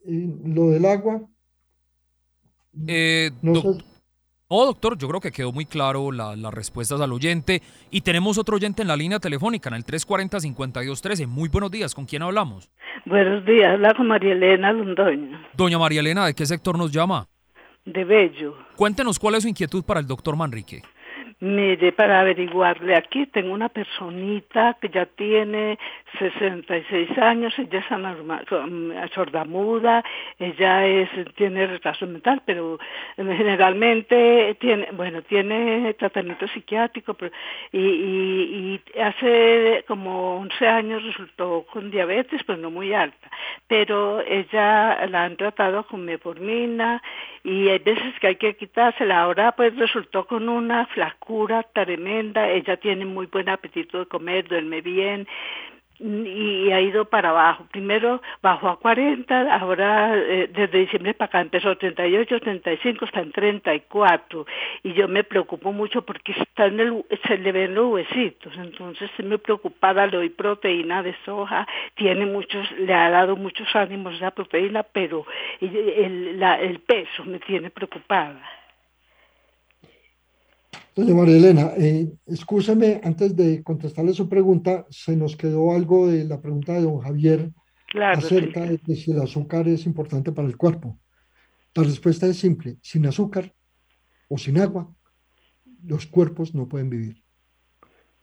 eh, lo del agua. no, doctor, yo creo que quedó muy claro las respuestas al oyente. Y tenemos otro oyente en la línea telefónica, en el 340-5213. Muy buenos días, ¿con quién hablamos? Buenos días, habla con María Elena Londoño. Doña María Elena, ¿de qué sector nos llama? De Bello. Cuéntenos cuál es su inquietud para el doctor Manrique. Mire, para averiguarle. Aquí, tengo una personita que ya tiene 66 años, ella es sordamuda, ella es, tiene retraso mental, pero generalmente tiene, bueno, tiene tratamiento psiquiátrico, pero, y, hace como 11 años resultó con diabetes, pues no muy alta, pero ella la han tratado con meformina y hay veces que hay que quitársela. Ahora pues resultó con una flacura tremenda, ella tiene muy buen apetito de comer, duerme bien, y ha ido para abajo. Primero bajó a 40, ahora eh, desde diciembre para acá empezó 38, 35, está en 34. Y yo me preocupo mucho porque está en el, se le ven los huesitos. Entonces estoy muy preocupada, le doy proteína de soja, tiene muchos, le ha dado muchos ánimos esa proteína, pero el, el peso me tiene preocupada. Doña María Elena, eh, antes de contestarle su pregunta, se nos quedó algo de la pregunta de don Javier acerca de, si el azúcar es importante para el cuerpo. La respuesta es simple, sin azúcar o sin agua, los cuerpos no pueden vivir.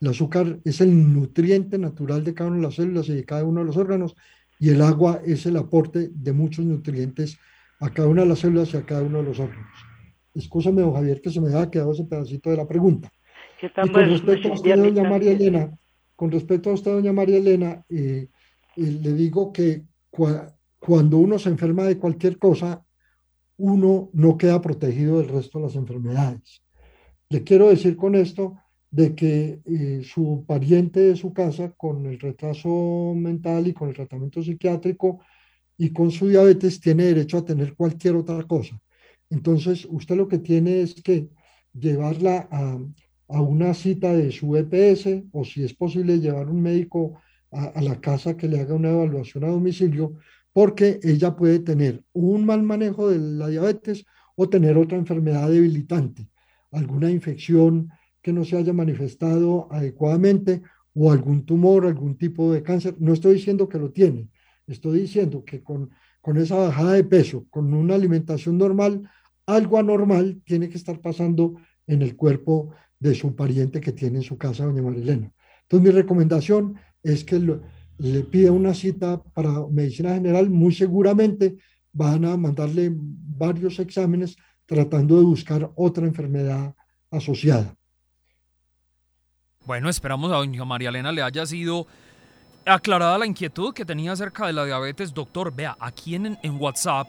El azúcar es el nutriente natural de cada una de las células y de cada uno de los órganos, y el agua es el aporte de muchos nutrientes a cada una de las células y a cada uno de los órganos. Escúchame, don Javier, que se me ha quedado ese pedacito de la pregunta. Y con respecto a usted, doña María Elena, con respecto a usted, doña María Elena, eh, eh, le digo que cuando uno se enferma de cualquier cosa, uno no queda protegido del resto de las enfermedades. Le quiero decir con esto de que eh, su pariente de su casa, con el retraso mental y con el tratamiento psiquiátrico y con su diabetes, tiene derecho a tener cualquier otra cosa. Entonces, usted lo que tiene es que llevarla a, una cita de su EPS o si es posible llevar un médico a, la casa que le haga una evaluación a domicilio porque ella puede tener un mal manejo de la diabetes o tener otra enfermedad debilitante, alguna infección que no se haya manifestado adecuadamente o algún tumor, algún tipo de cáncer. No estoy diciendo que lo tiene, estoy diciendo que con, con esa bajada de peso, con una alimentación normal, algo anormal tiene que estar pasando en el cuerpo de su pariente que tiene en su casa, doña Marilena. Entonces, mi recomendación es que le pida una cita para medicina general. Muy seguramente van a mandarle varios exámenes tratando de buscar otra enfermedad asociada. Bueno, esperamos a doña María Elena le haya sido aclarada la inquietud que tenía acerca de la diabetes. Doctor, vea, aquí en, en WhatsApp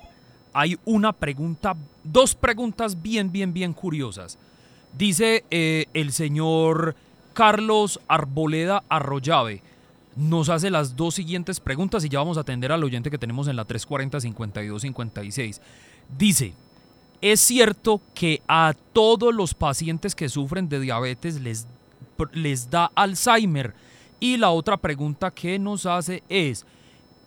hay una pregunta, dos preguntas bien, bien, bien curiosas. Dice eh, el señor Carlos Arboleda Arroyave. Nos hace las dos siguientes preguntas y ya vamos a atender al oyente que tenemos en la 340-5256. Dice, ¿es cierto que a todos los pacientes que sufren de diabetes les, da Alzheimer? Y la otra pregunta que nos hace es,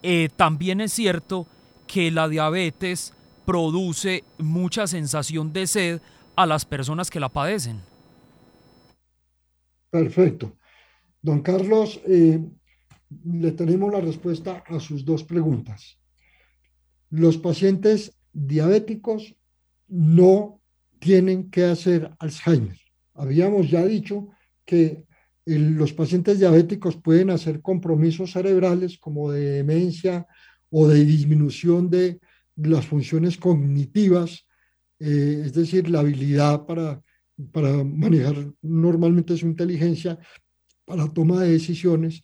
eh, ¿también es cierto que la diabetes produce mucha sensación de sed a las personas que la padecen. Perfecto. Don Carlos, eh, le tenemos la respuesta a sus dos preguntas. Los pacientes diabéticos no tienen que hacer Alzheimer. Habíamos ya dicho que los pacientes diabéticos pueden hacer compromisos cerebrales como de demencia o de disminución de las funciones cognitivas, eh, es decir, la habilidad para, para manejar normalmente su inteligencia, para toma de decisiones,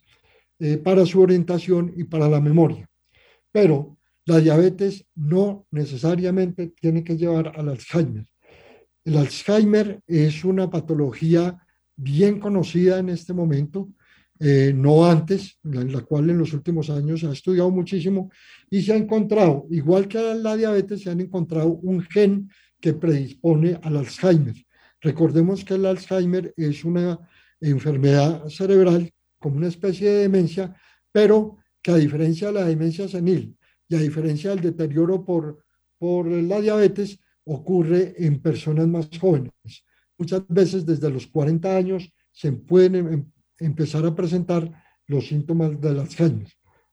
eh, para su orientación y para la memoria. Pero la diabetes no necesariamente tiene que llevar al Alzheimer. El Alzheimer es una patología bien conocida en este momento, eh, no antes, en la cual en los últimos años ha estudiado muchísimo y se ha encontrado, igual que la diabetes, se han encontrado un gen que predispone al Alzheimer. Recordemos que el Alzheimer es una enfermedad cerebral como una especie de demencia, pero que a diferencia de la demencia senil y a diferencia del deterioro por, por la diabetes, ocurre en personas más jóvenes. Muchas veces desde los 40 años se pueden em, empezar a presentar los síntomas del Alzheimer.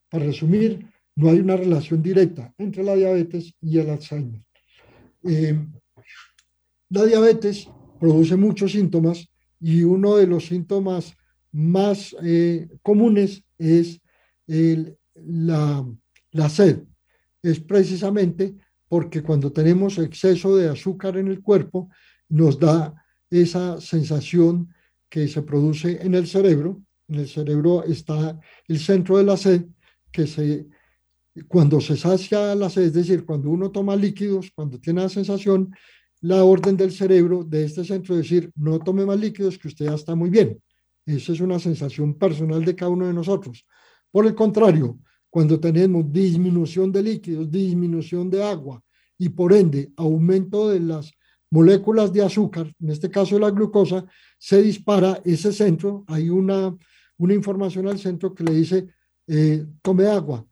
Para resumir, no hay una relación directa entre la diabetes y el Alzheimer. Em, la diabetes produce muchos síntomas y uno de los síntomas más eh, comunes es la, la sed. Es precisamente porque cuando tenemos exceso de azúcar en el cuerpo, nos da esa sensación que se produce en el cerebro. En el cerebro está el centro de la sed, que se, cuando se sacia la sed, es decir, cuando uno toma líquidos, cuando tiene la sensación, la orden del cerebro de este centro es decir, no tome más líquidos, que usted ya está muy bien. Esa es una sensación personal de cada uno de nosotros. Por el contrario, cuando tenemos disminución de líquidos, disminución de agua y por ende aumento de las moléculas de azúcar, en este caso la glucosa, se dispara ese centro, hay una, una información al centro que le dice, eh, tome agua.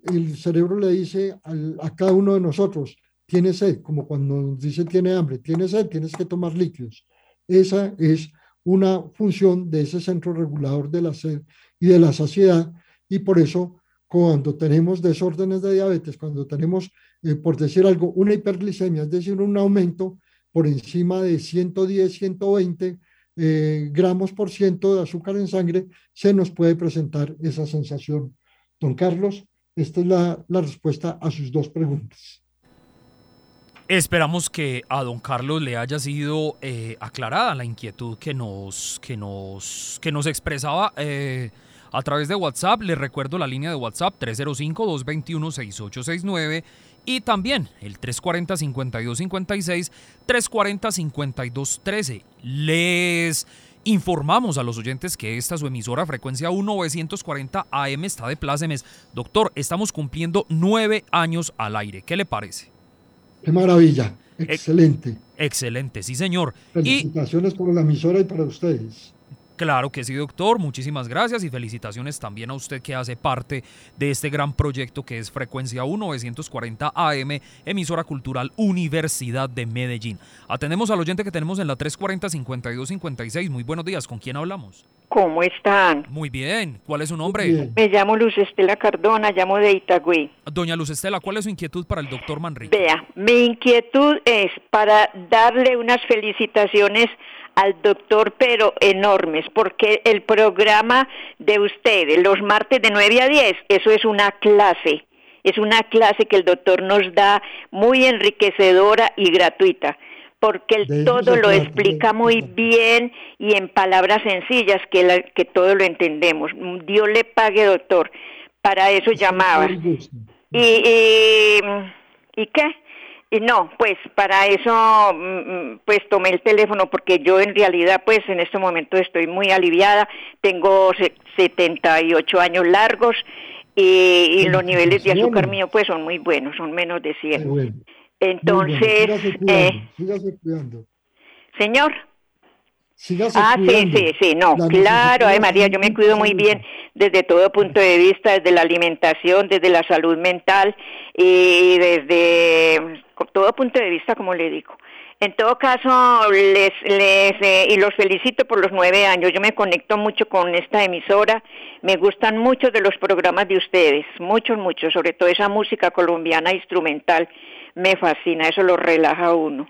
El cerebro le dice a cada uno de nosotros, tiene sed, como cuando nos dice tiene hambre, tiene sed, tienes que tomar líquidos. Esa es una función de ese centro regulador de la sed y de la saciedad, y por eso cuando tenemos desórdenes de diabetes, cuando tenemos, eh, por decir algo, una hiperglicemia, es decir, un aumento por encima de 110, 120 eh, gramos por ciento de azúcar en sangre, se nos puede presentar esa sensación. Don Carlos, esta es la, respuesta a sus dos preguntas. Esperamos que a don Carlos le haya sido eh, aclarada la inquietud que nos, que nos, que nos expresaba eh, a través de WhatsApp. Les recuerdo la línea de WhatsApp 305-221-6869 y también el 340-5256, 340-5213. Les informamos a los oyentes que esta su emisora frecuencia 1940 AM está de plácemes. Doctor, estamos cumpliendo nueve años al aire. ¿Qué le parece? Qué maravilla. Excelente. excelente, sí, señor. Felicitaciones por la emisora y para ustedes. Claro que sí, doctor. Muchísimas gracias y felicitaciones también a usted que hace parte de este gran proyecto que es Frecuencia 1940 AM, emisora cultural Universidad de Medellín. Atendemos al oyente que tenemos en la 340-5256. Muy buenos días. ¿Con quién hablamos? ¿Cómo están? Muy bien. ¿Cuál es su nombre? Me llamo Luz Estela Cardona, llamo de Itagüí. Doña Luz Estela, ¿cuál es su inquietud para el doctor Manrique? Vea, mi inquietud es para darle unas felicitaciones al doctor, pero enormes, porque el programa de ustedes, los martes de 9 a 10, eso es una clase, es una clase que el doctor nos da muy enriquecedora y gratuita porque él todo lo explica muy bien y en palabras sencillas que, que todo lo entendemos. Dios le pague, doctor. Para eso llamaba. Y, y, ¿Y qué? Y no, pues para eso mm, mm, pues tomé el teléfono porque yo en realidad pues en este momento estoy muy aliviada, tengo 78 años largos y, los niveles de azúcar mío pues son muy buenos, son menos de 100. Entonces, eh, señor. Ah, sí, sí, sí, no, claro, ay María, yo me cuido muy bien desde todo punto de vista, desde la alimentación, desde la salud mental y desde todo punto de vista, como le digo. En todo caso, les, les eh, y los felicito por los nueve años. Yo me conecto mucho con esta emisora. Me gustan mucho de los programas de ustedes, muchos, muchos. Sobre todo esa música colombiana instrumental me fascina. Eso lo relaja a uno.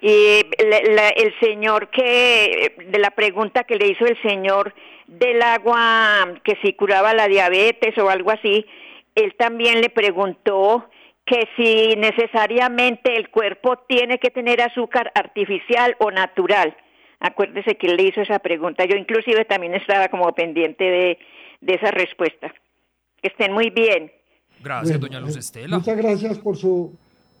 Y el señor que de la pregunta que le hizo el señor del agua que si curaba la diabetes o algo así, él también le preguntó que si necesariamente el cuerpo tiene que tener azúcar artificial o natural. Acuérdese que él le hizo esa pregunta. Yo inclusive también estaba como pendiente de, esa respuesta. Que estén muy bien. Gracias, doña Luz Estela. Muchas gracias por su,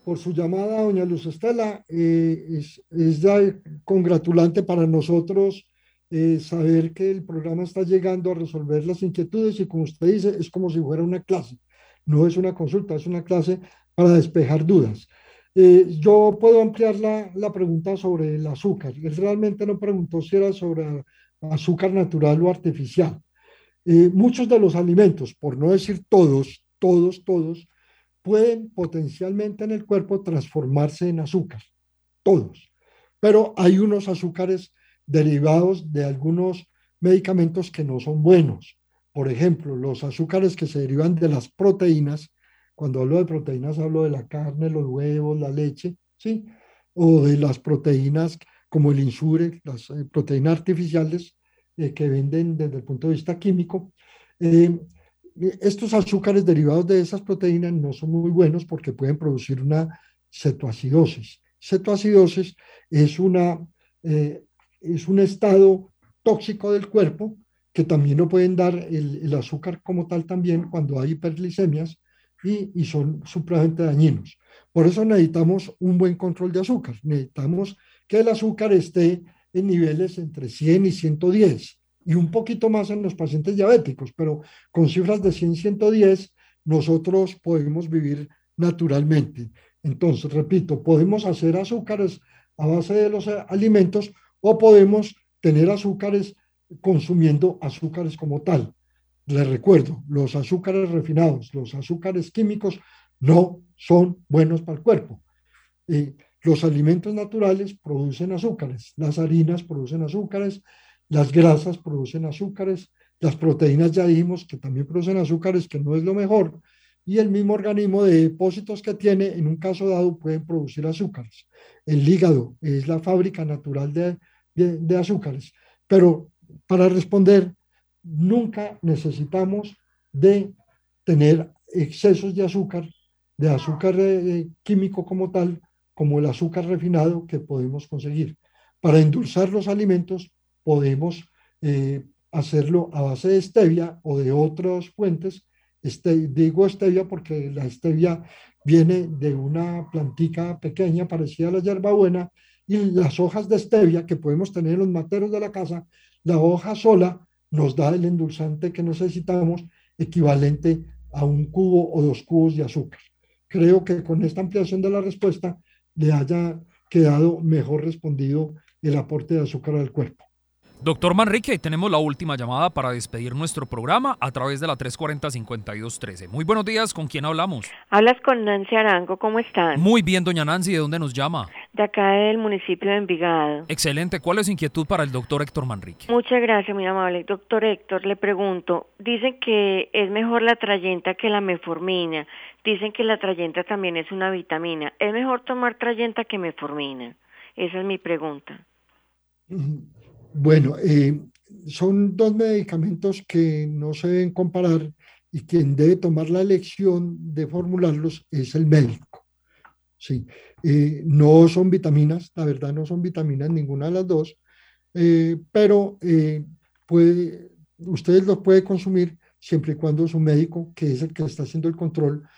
por su llamada, doña Luz Estela. Eh, es, es, ya congratulante para nosotros eh, saber que el programa está llegando a resolver las inquietudes y como usted dice, es como si fuera una clase no es una consulta, es una clase para despejar dudas. Eh, yo puedo ampliar la, la, pregunta sobre el azúcar. Él realmente no preguntó si era sobre azúcar natural o artificial. Eh, muchos de los alimentos, por no decir todos, todos, todos, pueden potencialmente en el cuerpo transformarse en azúcar. Todos. Pero hay unos azúcares derivados de algunos medicamentos que no son buenos. Por ejemplo, los azúcares que se derivan de las proteínas, cuando hablo de proteínas hablo de la carne, los huevos, la leche, ¿sí? O de las proteínas como el insure, las eh, proteínas artificiales eh, que venden desde el punto de vista químico. Eh, estos azúcares derivados de esas proteínas no son muy buenos porque pueden producir una cetoacidosis. Cetoacidosis es, una, es un estado tóxico del cuerpo que también no pueden dar el, azúcar como tal también cuando hay hiperglicemias y, y, son supremamente dañinos. Por eso necesitamos un buen control de azúcar. Necesitamos que el azúcar esté en niveles entre 100 y 110 y un poquito más en los pacientes diabéticos, pero con cifras de 100 y 110 nosotros podemos vivir naturalmente. Entonces, repito, podemos hacer azúcares a base de los alimentos o podemos tener azúcares consumiendo azúcares como tal. Les recuerdo, los azúcares refinados, los azúcares químicos no son buenos para el cuerpo. y los alimentos naturales producen azúcares, las harinas producen azúcares, las grasas producen azúcares, las proteínas ya dijimos que también producen azúcares, que no es lo mejor, y el mismo organismo de depósitos que tiene, en un caso dado, pueden producir azúcares. El hígado es la fábrica natural de, de, azúcares, pero para responder, nunca necesitamos de tener excesos de azúcar, de azúcar eh, químico como tal, como el azúcar refinado que podemos conseguir. Para endulzar los alimentos podemos eh, hacerlo a base de stevia o de otras fuentes. Este, digo stevia porque la stevia viene de una plantica pequeña parecida a la hierbabuena y las hojas de stevia que podemos tener en los materos de la casa la hoja sola nos da el endulzante que necesitamos equivalente a un cubo o dos cubos de azúcar. Creo que con esta ampliación de la respuesta le haya quedado mejor respondido el aporte de azúcar al cuerpo. Doctor Manrique, tenemos la última llamada para despedir nuestro programa a través de la 340-5213. Muy buenos días, ¿con quién hablamos? Hablas con Nancy Arango, ¿cómo están? Muy bien, doña Nancy, ¿de dónde nos llama? De acá del municipio de Envigado. Excelente, ¿cuál es su inquietud para el doctor Héctor Manrique? Muchas gracias, muy amable. Doctor Héctor, le pregunto, dicen que es mejor la trayenta que la meformina. Dicen que la trayenta también es una vitamina. ¿Es mejor tomar trayenta que meformina? Esa es mi pregunta. Bueno, eh, son dos medicamentos que no se deben comparar y quien debe tomar la elección de formularlos es el médico. Sí, eh, no son vitaminas, la verdad no son vitaminas ninguna de las dos, eh, pero puede, ustedes los pueden consumir siempre y cuando su médico, que es el que está haciendo el control,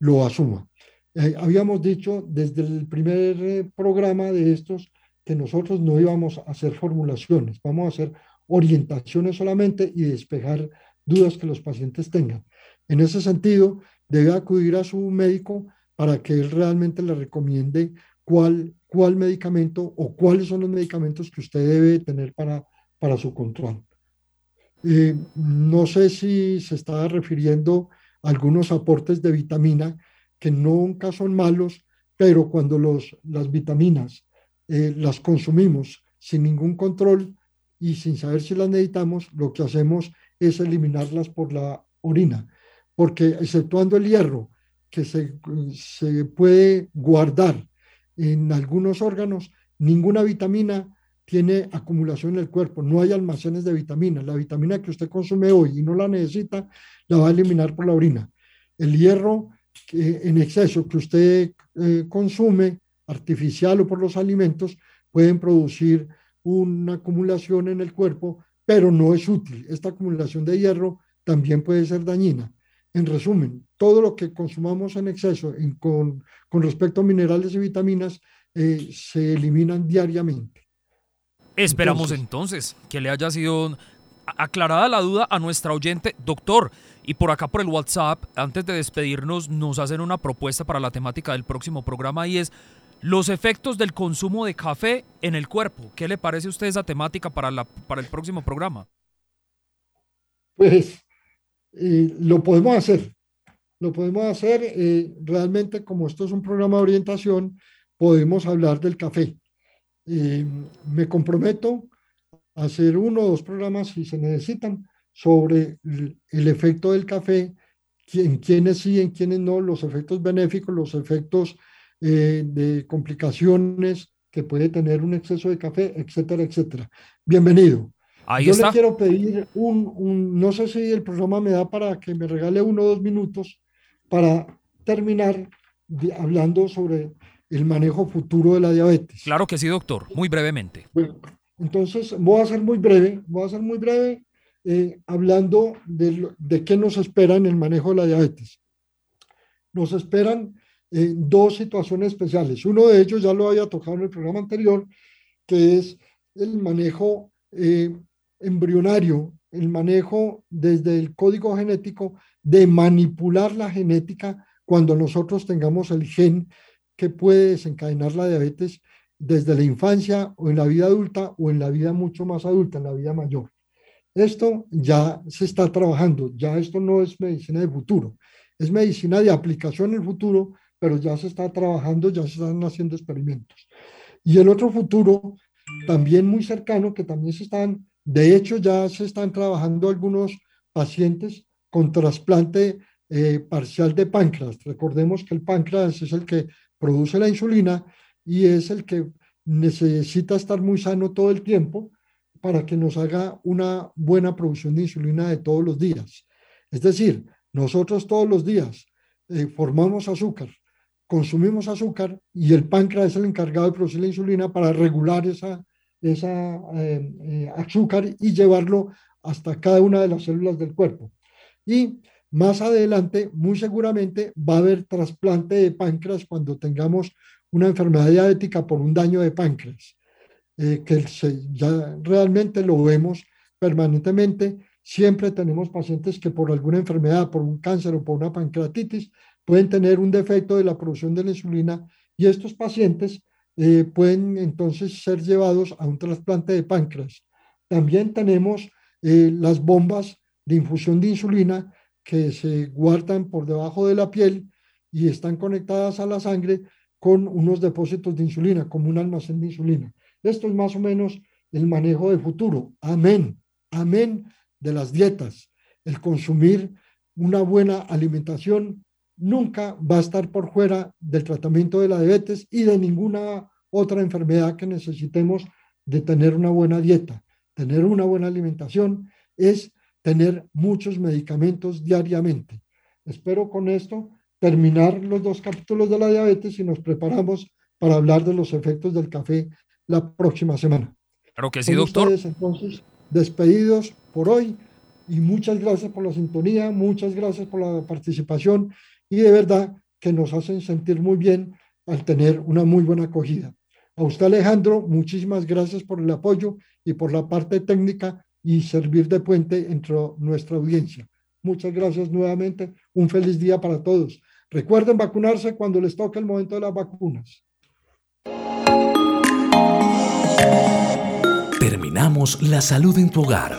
lo asuma. habíamos dicho desde el primer programa de estos que nosotros no íbamos a hacer formulaciones, vamos a hacer orientaciones solamente y despejar dudas que los pacientes tengan. En ese sentido, debe acudir a su médico para que él realmente le recomiende cuál, cuál medicamento o cuáles son los medicamentos que usted debe tener para, para su control. Eh, no sé si se está refiriendo a algunos aportes de vitamina que nunca son malos, pero cuando los, las vitaminas eh, las consumimos sin ningún control y sin saber si las necesitamos, lo que hacemos es eliminarlas por la orina, porque exceptuando el hierro, que se, se puede guardar en algunos órganos, ninguna vitamina tiene acumulación en el cuerpo, no hay almacenes de vitaminas. La vitamina que usted consume hoy y no la necesita, la va a eliminar por la orina. El hierro en exceso que usted eh, consume, artificial o por los alimentos, pueden producir una acumulación en el cuerpo, pero no es útil. Esta acumulación de hierro también puede ser dañina. En resumen, todo lo que consumamos en exceso con, respecto a minerales y vitaminas eh, se eliminan diariamente. Esperamos entonces, que le haya sido aclarada la duda a nuestra oyente. Doctor, y por acá por el WhatsApp, antes de despedirnos, nos hacen una propuesta para la temática del próximo programa y es los efectos del consumo de café en el cuerpo. ¿Qué le parece a usted esa temática para, la, para el próximo programa? Pues eh, lo podemos hacer. Lo podemos hacer. Eh, realmente, como esto es un programa de orientación, podemos hablar del café. Eh, me comprometo a hacer uno o dos programas si se necesitan sobre el, efecto del café, en quienes sí, en quienes no, los efectos benéficos, los efectos de complicaciones que puede tener un exceso de café, etcétera, etcétera. Bienvenido. Yo le quiero pedir un, no sé si el programa me da para que me regale uno o dos minutos para terminar hablando sobre el manejo futuro de la diabetes. Claro que sí, doctor, muy brevemente. Bueno, entonces voy a ser muy breve, voy a ser muy breve eh, hablando de, de, qué nos espera en el manejo de la diabetes. Nos esperan dos situaciones especiales. Uno de ellos ya lo había tocado en el programa anterior, que es el manejo eh, embrionario, el manejo desde el código genético de manipular la genética cuando nosotros tengamos el gen que puede desencadenar la diabetes desde la infancia o en la vida adulta o en la vida mucho más adulta, en la vida mayor. Esto ya se está trabajando, ya esto no es medicina de futuro, es medicina de aplicación en el futuro, pero ya se está trabajando, ya se están haciendo experimentos. Y el otro futuro, también muy cercano, que también se están de hecho, ya se están trabajando algunos pacientes con trasplante eh, parcial de páncreas. Recordemos que el páncreas es el que produce la insulina y es el que necesita estar muy sano todo el tiempo para que nos haga una buena producción de insulina de todos los días. Es decir, nosotros todos los días eh, formamos azúcar, consumimos azúcar y el páncreas es el encargado de producir la insulina para regular esa esa eh, eh, azúcar y llevarlo hasta cada una de las células del cuerpo. Y más adelante, muy seguramente, va a haber trasplante de páncreas cuando tengamos una enfermedad diabética por un daño de páncreas, eh, que ya realmente lo vemos permanentemente. Siempre tenemos pacientes que por alguna enfermedad, por un cáncer o por una pancreatitis, pueden tener un defecto de la producción de la insulina y estos pacientes eh, pueden entonces ser llevados a un trasplante de páncreas. También tenemos eh, las bombas de infusión de insulina que se guardan por debajo de la piel y están conectadas a la sangre con unos depósitos de insulina, como un almacén de insulina. Esto es más o menos el manejo de futuro. Amén. Amén de las dietas. El consumir una buena alimentación nunca va a estar por fuera del tratamiento de la diabetes y de ninguna otra enfermedad que necesitemos de tener una buena dieta, tener una buena alimentación, es tener muchos medicamentos diariamente. Espero con esto terminar los dos capítulos de la diabetes y nos preparamos para hablar de los efectos del café la próxima semana. Claro que sí, doctor. Ustedes, entonces, despedidos por hoy y muchas gracias por la sintonía, muchas gracias por la participación y de verdad que nos hacen sentir muy bien al tener una muy buena acogida. A usted Alejandro, muchísimas gracias por el apoyo y por la parte técnica y servir de puente entre nuestra audiencia. Muchas gracias nuevamente. Un feliz día para todos. Recuerden vacunarse cuando les toque el momento de las vacunas. Terminamos La Salud en tu Hogar,